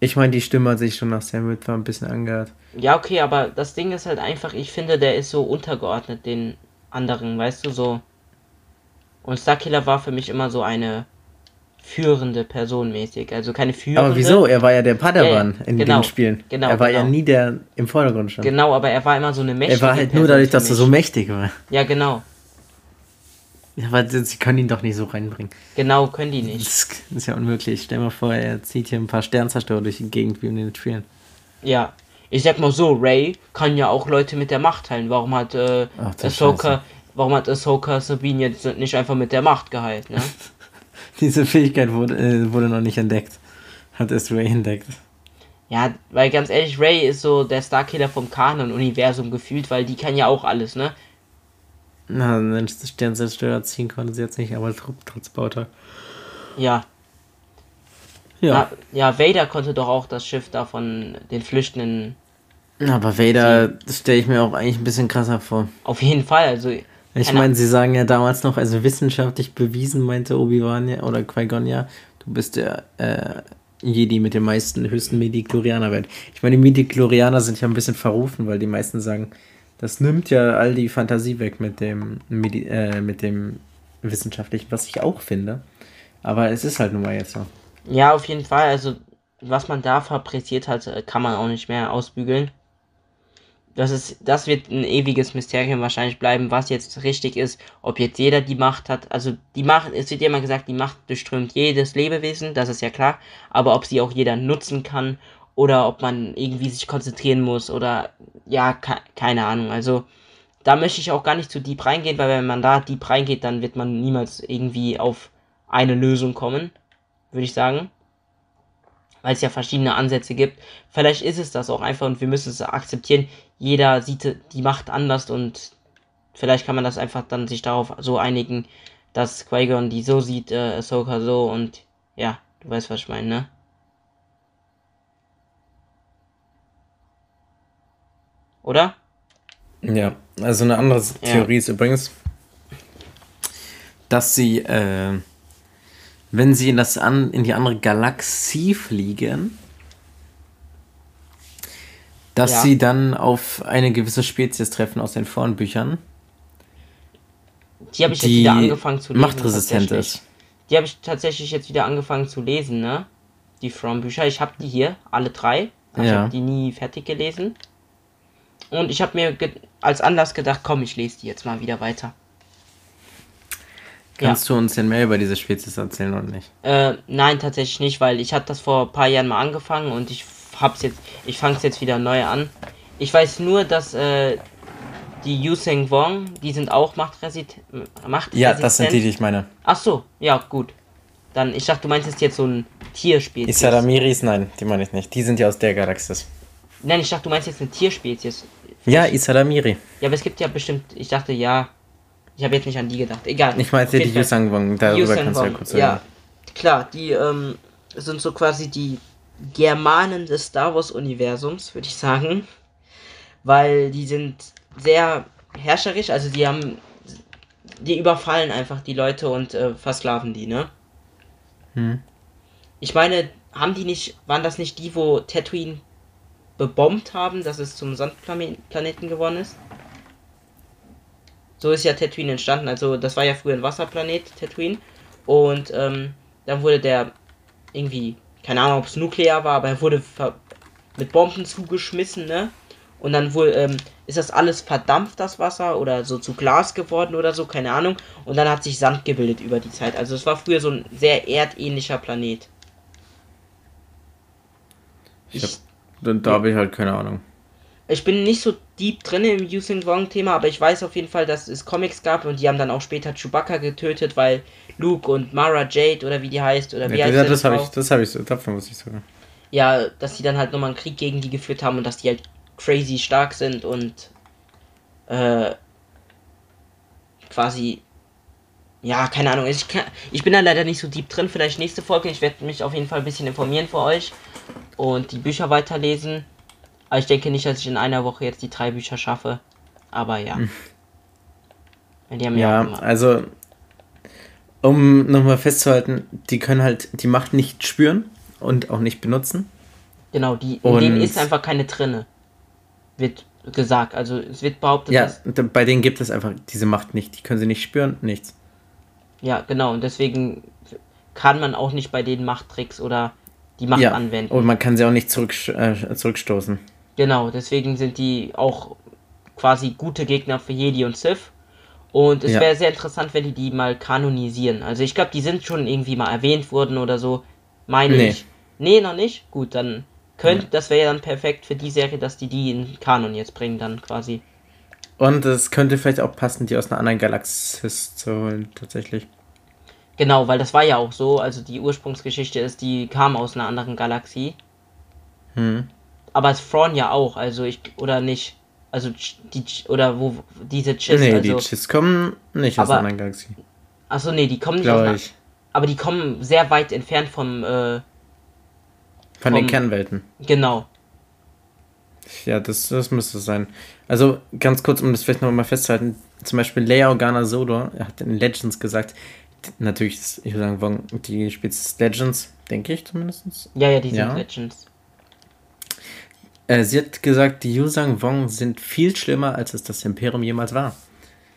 ich meine, die Stimme hat sich schon nach Sam ein bisschen angehört. Ja, okay, aber das Ding ist halt einfach, ich finde, der ist so untergeordnet den anderen, weißt du, so. Und Starkiller war für mich immer so eine führende Person mäßig. Also keine führende. Aber wieso? Er war ja der Padawan Ja, ja, in genau, den Spielen. genau, er war ja genau. nie der im Vordergrund stand. Genau, aber er war immer so eine mächtige er war halt nur Person dadurch, für dass er so mächtig war. Ja, genau. Ja, aber sie können ihn doch nicht so reinbringen. Genau, können die nicht. Das ist ja unmöglich. Stell dir mal vor, er zieht hier ein paar Sternzerstörer durch die Gegend wie in den Spielen. Ja. Ich sag mal so, Ray kann ja auch Leute mit der Macht heilen. Warum hat äh, Ach, Ahsoka, warum hat Ahsoka Sabine jetzt nicht einfach mit der Macht geheilt, ne? Diese Fähigkeit wurde, äh, wurde noch nicht entdeckt. Hat erst Ray entdeckt. Ja, weil ganz ehrlich, Ray ist so der Starkiller vom Kanon-Universum gefühlt, weil die kann ja auch alles, ne? Na, einen Sternzerstörer ziehen konnte sie jetzt nicht, aber Bauter. Ja. Ja. ja. Ja, Vader konnte doch auch das Schiff da von den Flüchtenden. Aber Vader stelle ich mir auch eigentlich ein bisschen krasser vor. Auf jeden Fall, also. Ich meine, sie sagen ja damals noch, also wissenschaftlich bewiesen, meinte Obi-Wan ja, oder Qui-Gon ja, du bist der äh, Jedi mit den meisten höchsten Midi-Chlorianer-Wert. Ich meine, die Midi-Chlorianer sind ja ein bisschen verrufen, weil die meisten sagen, das nimmt ja all die Fantasie weg mit dem, Medi äh, mit dem Wissenschaftlichen, was ich auch finde. Aber es ist halt nun mal jetzt so. Ja, auf jeden Fall. Also, was man da fabriziert hat, äh, kann man auch nicht mehr ausbügeln. Das, ist, das wird ein ewiges Mysterium wahrscheinlich bleiben, was jetzt richtig ist, ob jetzt jeder die Macht hat. Also die Macht, es wird ja immer gesagt, die Macht durchströmt jedes Lebewesen, das ist ja klar. Aber ob sie auch jeder nutzen kann oder ob man irgendwie sich konzentrieren muss oder ja, ke keine Ahnung. Also da möchte ich auch gar nicht zu deep reingehen, weil wenn man da deep reingeht, dann wird man niemals irgendwie auf eine Lösung kommen, würde ich sagen weil es ja verschiedene Ansätze gibt. Vielleicht ist es das auch einfach und wir müssen es akzeptieren. Jeder sieht die Macht anders und vielleicht kann man das einfach dann sich darauf so einigen, dass Qui-Gon die so sieht, äh, Ahsoka so und ja, du weißt, was ich meine, ne? Oder? Ja, also eine andere Theorie ja. ist übrigens, dass sie äh, wenn sie in, das an, in die andere Galaxie fliegen, dass ja. sie dann auf eine gewisse Spezies treffen aus den Vornbüchern. Die habe ich jetzt wieder angefangen zu lesen. Machtresistent ist. Die habe ich tatsächlich jetzt wieder angefangen zu lesen, ne? Die From-Bücher. Ich habe die hier, alle drei. Ja. Ich habe die nie fertig gelesen. Und ich habe mir als Anlass gedacht, komm, ich lese die jetzt mal wieder weiter. Kannst ja. du uns denn mehr über diese Spezies erzählen oder nicht? Äh, nein, tatsächlich nicht, weil ich hatte das vor ein paar Jahren mal angefangen und ich hab's jetzt, ich fange es jetzt wieder neu an. Ich weiß nur, dass äh, die Yuseng Wong, die sind auch machtresistent. Ja, das sind die, die ich meine. Ach so, ja, gut. Dann, ich dachte, du meinst jetzt, jetzt so ein Tierspezies. Isadamiris, nein, die meine ich nicht. Die sind ja aus der Galaxis. Nein, ich dachte, du meinst jetzt eine Tierspezies. Ja, Isadamiri. Ja, aber es gibt ja bestimmt, ich dachte, ja, ich habe jetzt nicht an die gedacht. Egal. Ich meine, die Yusangwong, darüber Yusang kannst du ja kurz sagen. Ja, klar, die ähm, sind so quasi die Germanen des Star Wars-Universums, würde ich sagen. Weil die sind sehr herrscherisch, also die haben. Die überfallen einfach die Leute und äh, versklaven die, ne? Hm. Ich meine, haben die nicht. Waren das nicht die, wo Tatooine bebombt haben, dass es zum Sandplaneten geworden ist? So ist ja Tatooine entstanden. Also das war ja früher ein Wasserplanet, Tatooine. Und ähm, dann wurde der irgendwie, keine Ahnung, ob es nuklear war, aber er wurde mit Bomben zugeschmissen, ne? Und dann wohl ähm, ist das alles verdampft, das Wasser, oder so zu Glas geworden oder so, keine Ahnung. Und dann hat sich Sand gebildet über die Zeit. Also es war früher so ein sehr erdähnlicher Planet. Ich, ich hab, da habe ich halt keine Ahnung. Ich bin nicht so deep drin im Using Wong Thema, aber ich weiß auf jeden Fall, dass es Comics gab und die haben dann auch später Chewbacca getötet, weil Luke und Mara Jade oder wie die heißt oder wie ja, heißt ja, das habe ich, das habe ich so, davon muss ich sagen. Ja, dass die dann halt nochmal einen Krieg gegen die geführt haben und dass die halt crazy stark sind und äh, quasi ja, keine Ahnung. Ich, kann, ich bin da leider nicht so deep drin. Vielleicht nächste Folge. Ich werde mich auf jeden Fall ein bisschen informieren für euch und die Bücher weiterlesen. Aber ich denke nicht, dass ich in einer Woche jetzt die drei Bücher schaffe. Aber ja. Hm. Ja, also um nochmal festzuhalten, die können halt die Macht nicht spüren und auch nicht benutzen. Genau, die, in denen ist einfach keine drinne. Wird gesagt. Also es wird behauptet, ja, bei denen gibt es einfach diese Macht nicht. Die können sie nicht spüren, nichts. Ja, genau. Und deswegen kann man auch nicht bei denen Machttricks oder die Macht ja, anwenden. Und man kann sie auch nicht zurück, äh, zurückstoßen. Genau, deswegen sind die auch quasi gute Gegner für Jedi und Sith. Und es ja. wäre sehr interessant, wenn die die mal kanonisieren. Also ich glaube, die sind schon irgendwie mal erwähnt worden oder so. Meine nee. ich. Nee, noch nicht? Gut, dann könnte, ja. das wäre ja dann perfekt für die Serie, dass die die in Kanon jetzt bringen, dann quasi. Und es könnte vielleicht auch passen, die aus einer anderen Galaxis zu holen, tatsächlich. Genau, weil das war ja auch so. Also die Ursprungsgeschichte ist, die kam aus einer anderen Galaxie. Hm aber es Thrawn ja auch, also ich, oder nicht? Also die, oder wo, diese Chiss, Nee, also, die Chiss kommen nicht aus einer Galaxie. Achso, nee, die kommen nicht aus einer, Aber die kommen sehr weit entfernt vom, äh, Von vom, den Kernwelten. Genau. Ja, das, das müsste sein. Also, ganz kurz, um das vielleicht nochmal festzuhalten, zum Beispiel Leia Organa Sodor, er hat in Legends gesagt, natürlich, ich würde sagen, die spielt Legends, denke ich zumindest. Ja, ja, die sind Ja. Legends. Äh, sie hat gesagt, die Yusang Wong sind viel schlimmer, als es das Imperium jemals war.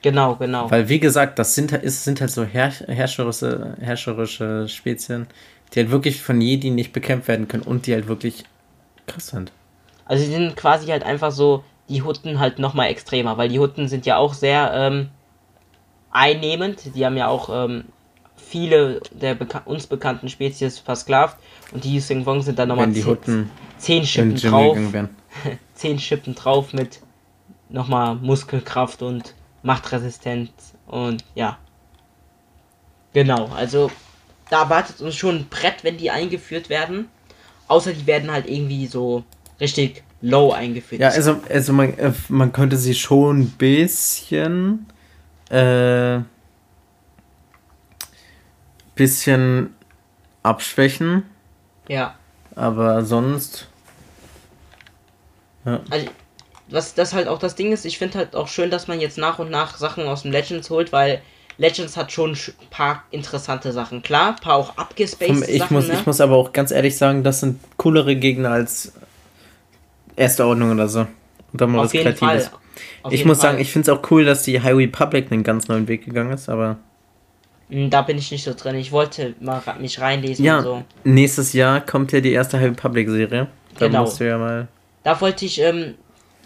Genau, genau. Weil, wie gesagt, das sind, halt- ist, sind halt so herr, herrscherische, herrscherische Spezien, die halt wirklich von Jedi nicht bekämpft werden können und die halt wirklich krass sind. Also sie sind quasi halt einfach so die Hutten halt nochmal extremer, weil die Hutten sind ja auch sehr ähm, einnehmend. Die haben ja auch ähm, viele der beka uns bekannten Spezies versklavt und die Yusing Wong sind dann nochmal zehn, zehn Schippen drauf, zehn Schippen drauf mit nochmal Muskelkraft und Machtresistenz und ja. Genau, also da erwartet uns schon ein Brett, wenn die eingeführt werden. Außer die werden halt irgendwie so richtig low eingeführt. Ja, also, also man, äh, man könnte sie schon ein bisschen äh, bisschen abschwächen, ja. aber sonst Also, was das halt auch das Ding ist, ich finde halt auch schön, dass man jetzt nach und nach Sachen aus dem Legends holt, weil Legends hat schon ein paar interessante Sachen. Klar, ein paar auch abgespaced ich, Sachen, muss, ne? ich muss aber auch ganz ehrlich sagen, das sind coolere Gegner als Erste Ordnung oder so. Und dann mal Auf was jeden Fall. Kreatives. Auf Ich muss Fall. sagen, ich finde es auch cool, dass die High Republic einen ganz neuen Weg gegangen ist, aber Da bin ich nicht so drin. Ich wollte mal mich reinlesen ja, und so. nächstes Jahr kommt ja die erste High Republic Serie. Da Genau. musst du ja mal. Da wollte ich, ähm,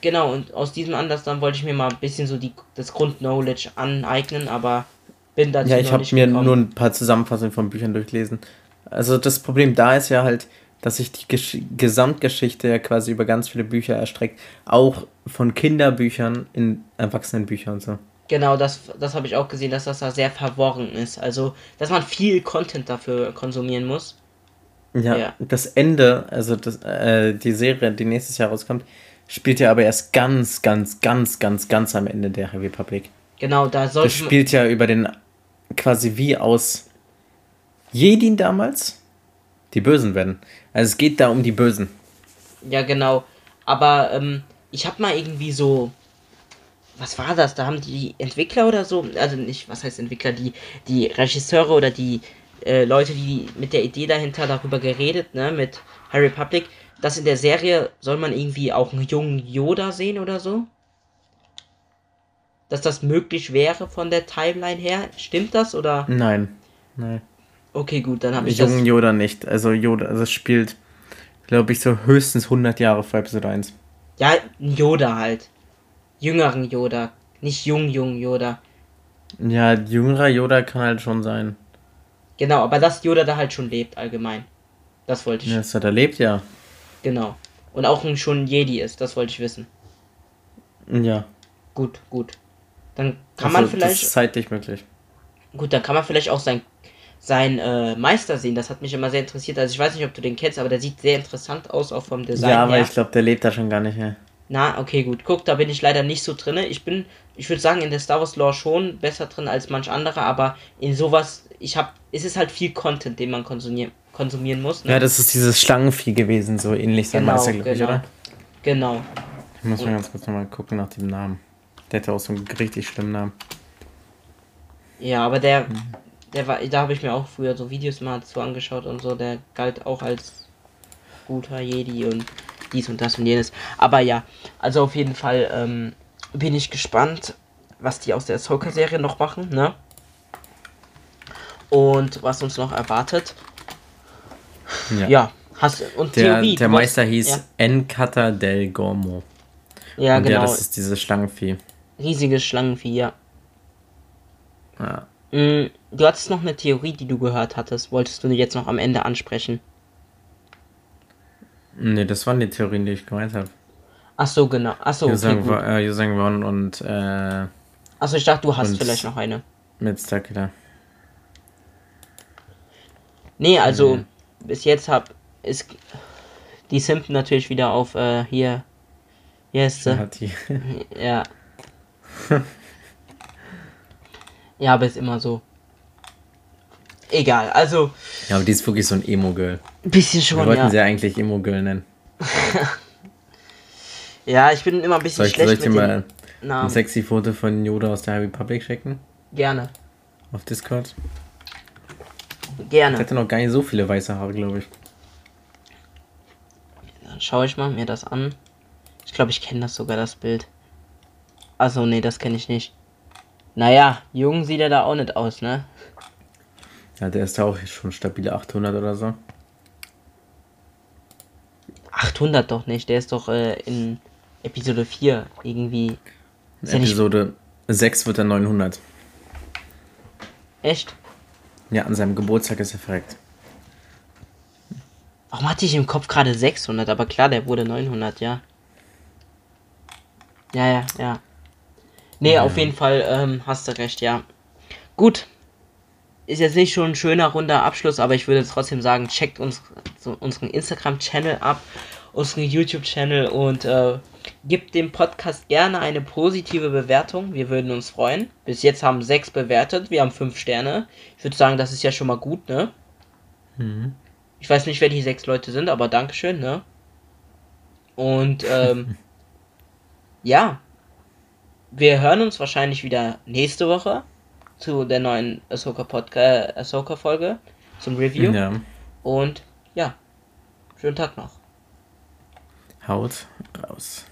genau, und aus diesem Anlass dann wollte ich mir mal ein bisschen so die, das Grundknowledge aneignen, aber bin dazu Ja, ich habe mir gekommen. nur ein paar Zusammenfassungen von Büchern durchlesen. Also das Problem da ist ja halt, dass sich die Gesch Gesamtgeschichte ja quasi über ganz viele Bücher erstreckt. Auch von Kinderbüchern in Erwachsenenbücher und so. Genau, das, das habe ich auch gesehen, dass das da sehr verworren ist. Also, dass man viel Content dafür konsumieren muss. Ja, Ja. das Ende, also das, äh, die Serie, die nächstes Jahr rauskommt, spielt ja aber erst ganz, ganz, ganz, ganz, ganz am Ende der High Republic. Genau, da Das sollte man. spielt ja über den, quasi wie aus Jedin damals, die Bösen werden. Also es geht da um die Bösen. Ja, genau. Aber ähm, ich habe mal irgendwie so. Was war das? Da haben die Entwickler oder so, also nicht, was heißt Entwickler, die, die Regisseure oder die äh, Leute, die mit der Idee dahinter darüber geredet, ne, mit Harry Republic, dass in der Serie soll man irgendwie auch einen jungen Yoda sehen oder so? Dass das möglich wäre von der Timeline her. Stimmt das oder? Nein. Nein. Okay, gut, dann habe ich das. Jungen Yoda nicht. Also Yoda, also es spielt, glaube ich, so höchstens 100 Jahre vor Episode 1. Ja, ein Yoda halt. Jüngeren Yoda. Nicht jung, jung Yoda. Ja, jüngerer Yoda kann halt schon sein. Genau, aber dass Yoda da halt schon lebt, allgemein. Das wollte ich. Ja, das hat er lebt, ja. Genau. Und auch schon Jedi ist, das wollte ich wissen. Ja. Gut, gut. Dann kann Also, man vielleicht. Das ist zeitlich möglich. Gut, dann kann man vielleicht auch sein, sein äh, Meister sehen. Das hat mich immer sehr interessiert. Also ich weiß nicht, ob du den kennst, aber der sieht sehr interessant aus, auch vom Design ja, aber her. ich glaube, der lebt da schon gar nicht mehr. Na, okay, gut. Guck, da bin ich leider nicht so drinne. Ich bin, ich würde sagen, in der Star Wars Lore schon besser drin als manch anderer, aber in sowas, ich hab, es ist halt viel Content, den man konsumieren, konsumieren muss. Ne? Ja, das ist dieses Schlangenvieh gewesen, so ähnlich sein Genau, Meister, glaube ich, genau. oder? Genau. Ich muss mal ganz kurz nochmal gucken nach dem Namen. Der hatte auch so einen richtig schlimmen Namen. Ja, aber der, der war, da habe ich mir auch früher so Videos mal zu angeschaut und so, der galt auch als guter Jedi und dies und das und jenes. Aber ja, also auf jeden Fall ähm, bin ich gespannt, was die aus der Ahsoka-Serie noch machen, ne? Und was uns noch erwartet. Ja, hast und Der, Theorie. der Meister hieß Ja, Encata del Gormo. ja Und genau. ja, das ist dieses Schlangenvieh. Riesiges Schlangenvieh, ja. Ja. Mm, Du hattest noch eine Theorie, die du gehört hattest. Wolltest du jetzt noch am Ende ansprechen? Nee, das waren die Theorien, die ich gemeint habe. Ach so, genau. Ach so, okay, Yusang gut. Wa- äh, Yusang Won und äh, Achso, ich dachte, du hast vielleicht noch eine. mit Stakeda. Nee, also Nee. bis jetzt hab ist die Simpen natürlich wieder auf äh, hier. Hier ist sie. Ja. ja, aber ist immer so. Egal, also Ja, aber die ist wirklich so ein Emo-Girl. Ein bisschen Wir schon, wollten ja. sie eigentlich Emo-Girl nennen. Ja, ich bin immer ein bisschen Soll ich, soll schlecht ich dir mal ein sexy Foto von Yoda aus der High Republic schicken? Gerne. Auf Discord? Gerne. Der hatte noch gar nicht so viele weiße Haare, glaube ich. Dann schaue ich mal mir das an. Ich glaube, ich kenne das sogar, das Bild. Also, nee, das kenne ich nicht. Naja, jung sieht er da auch nicht aus, ne? Ja, der ist auch schon stabile 800 oder so. 800 doch nicht, der ist doch äh, in Episode 4 irgendwie. In Episode 6 wird er 900. Echt? Ja, an seinem Geburtstag ist er verreckt. Warum hatte ich im Kopf gerade 600? Aber klar, der wurde 900, ja. Ja, ja, ja. Nee, ja. auf jeden Fall ähm, hast du recht, ja. Gut. Ist jetzt nicht schon ein schöner runder Abschluss, aber ich würde trotzdem sagen, checkt uns so unseren Instagram-Channel ab, unseren YouTube-Channel und äh, gebt dem Podcast gerne eine positive Bewertung. Wir würden uns freuen. Bis jetzt haben sechs bewertet, wir haben fünf Sterne. Ich würde sagen, das ist ja schon mal gut, ne? Mhm. Ich weiß nicht, wer die sechs Leute sind, aber Dankeschön, ne? Und ähm, ja, wir hören uns wahrscheinlich wieder nächste Woche zu der neuen Ahsoka Podcast, Ahsoka Folge zum Review. Ja. Und ja, schönen Tag noch. Haut raus.